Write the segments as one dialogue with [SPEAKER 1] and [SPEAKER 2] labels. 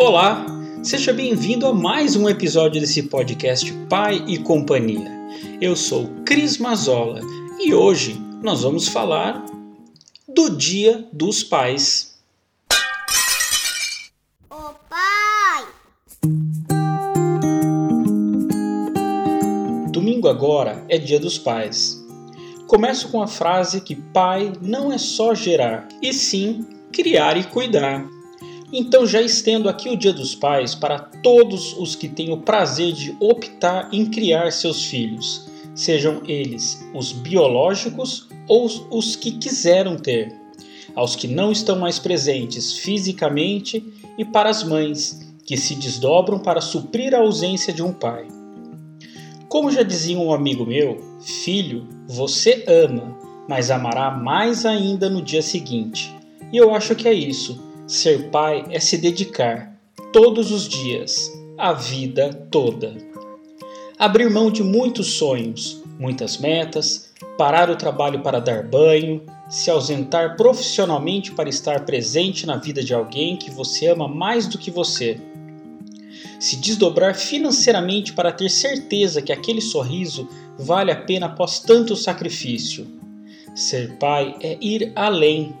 [SPEAKER 1] Olá, seja bem-vindo a mais um episódio desse podcast Pai e Companhia. Eu sou Cris Mazola e hoje nós vamos falar do Dia dos Pais.
[SPEAKER 2] O pai!
[SPEAKER 1] Domingo agora é Dia dos Pais. Começo com a frase que pai não é só gerar, e sim criar e cuidar. Então já estendo aqui o Dia dos Pais para todos os que têm o prazer de optar em criar seus filhos, sejam eles os biológicos ou os que quiseram ter, aos que não estão mais presentes fisicamente e para as mães que se desdobram para suprir a ausência de um pai. Como já dizia um amigo meu, filho, você ama, mas amará mais ainda no dia seguinte. E eu acho que é isso. Ser pai é se dedicar todos os dias, a vida toda. Abrir mão de muitos sonhos, muitas metas, parar o trabalho para dar banho, se ausentar profissionalmente para estar presente na vida de alguém que você ama mais do que você. Se desdobrar financeiramente para ter certeza que aquele sorriso vale a pena após tanto sacrifício. Ser pai é ir além,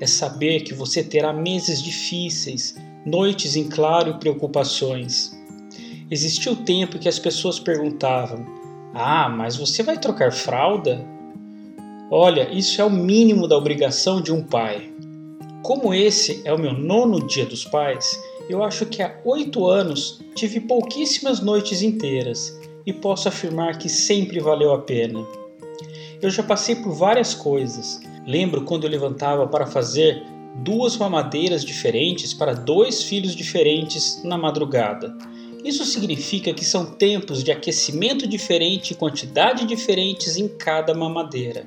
[SPEAKER 1] é saber que você terá meses difíceis, noites em claro e preocupações. Existiu tempo que as pessoas perguntavam: Ah, mas você vai trocar fralda? Olha, isso é o mínimo da obrigação de um pai. Como esse é o meu nono dia dos pais, eu acho que há oito anos tive pouquíssimas noites inteiras e posso afirmar que sempre valeu a pena. Eu já passei por várias coisas, Lembro quando eu levantava para fazer duas mamadeiras diferentes para dois filhos diferentes na madrugada. Isso significa que são tempos de aquecimento diferente e quantidade diferentes em cada mamadeira.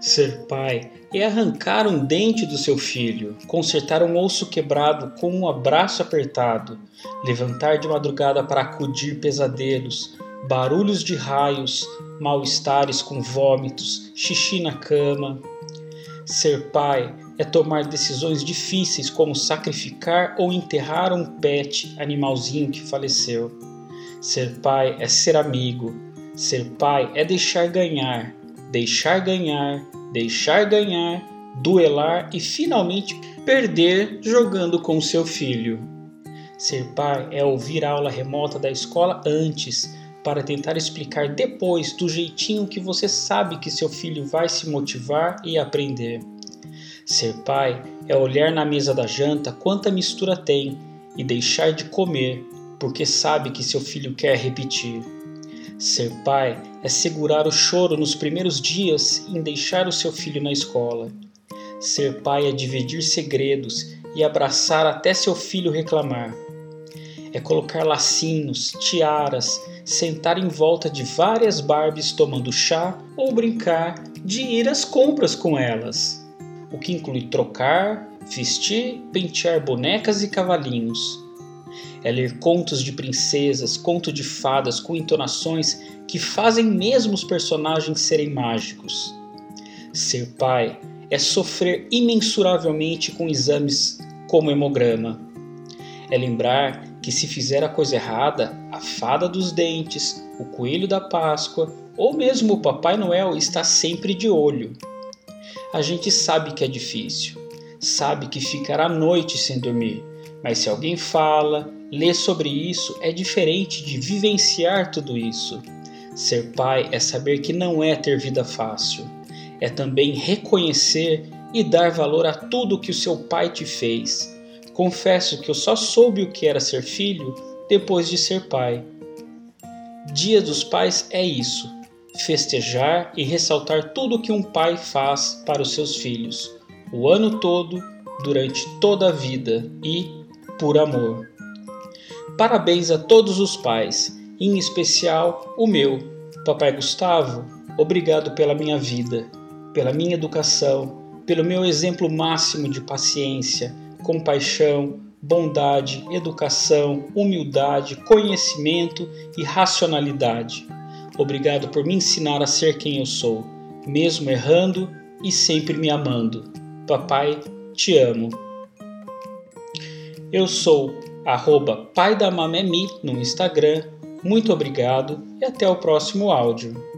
[SPEAKER 1] Ser pai é arrancar um dente do seu filho, consertar um osso quebrado com um abraço apertado, levantar de madrugada para acudir pesadelos, barulhos de raios, mal-estares com vômitos, xixi na cama, Ser pai é tomar decisões difíceis como sacrificar ou enterrar um pet animalzinho que faleceu. Ser pai é ser amigo. Ser pai é deixar ganhar, deixar ganhar, deixar ganhar, duelar e finalmente perder jogando com seu filho. Ser pai é ouvir a aula remota da escola antes para tentar explicar depois do jeitinho que você sabe que seu filho vai se motivar e aprender. Ser pai é olhar na mesa da janta quanta mistura tem e deixar de comer porque sabe que seu filho quer repetir. Ser pai é segurar o choro nos primeiros dias em deixar o seu filho na escola. Ser pai é dividir segredos e abraçar até seu filho reclamar é colocar lacinhos, tiaras, sentar em volta de várias Barbies tomando chá ou brincar de ir às compras com elas, o que inclui trocar, vestir, pentear bonecas e cavalinhos. É ler contos de princesas, conto de fadas com entonações que fazem mesmo os personagens serem mágicos. Ser pai é sofrer imensuravelmente com exames como hemograma. É lembrar que se fizer a coisa errada, a fada dos dentes, o coelho da Páscoa ou mesmo o Papai Noel está sempre de olho. A gente sabe que é difícil, sabe que ficará noite sem dormir, mas se alguém fala, lê sobre isso, é diferente de vivenciar tudo isso. Ser pai é saber que não é ter vida fácil, é também reconhecer e dar valor a tudo que o seu pai te fez Confesso que eu só soube o que era ser filho depois de ser pai. Dia dos Pais é isso: festejar e ressaltar tudo o que um pai faz para os seus filhos, o ano todo, durante toda a vida e por amor. Parabéns a todos os pais, em especial o meu, Papai Gustavo. Obrigado pela minha vida, pela minha educação, pelo meu exemplo máximo de paciência, compaixão, bondade, educação, humildade, conhecimento e racionalidade. Obrigado por me ensinar a ser quem eu sou, mesmo errando e sempre me amando. Papai, te amo. Eu sou arroba Mamemi no Instagram. Muito obrigado e até o próximo áudio.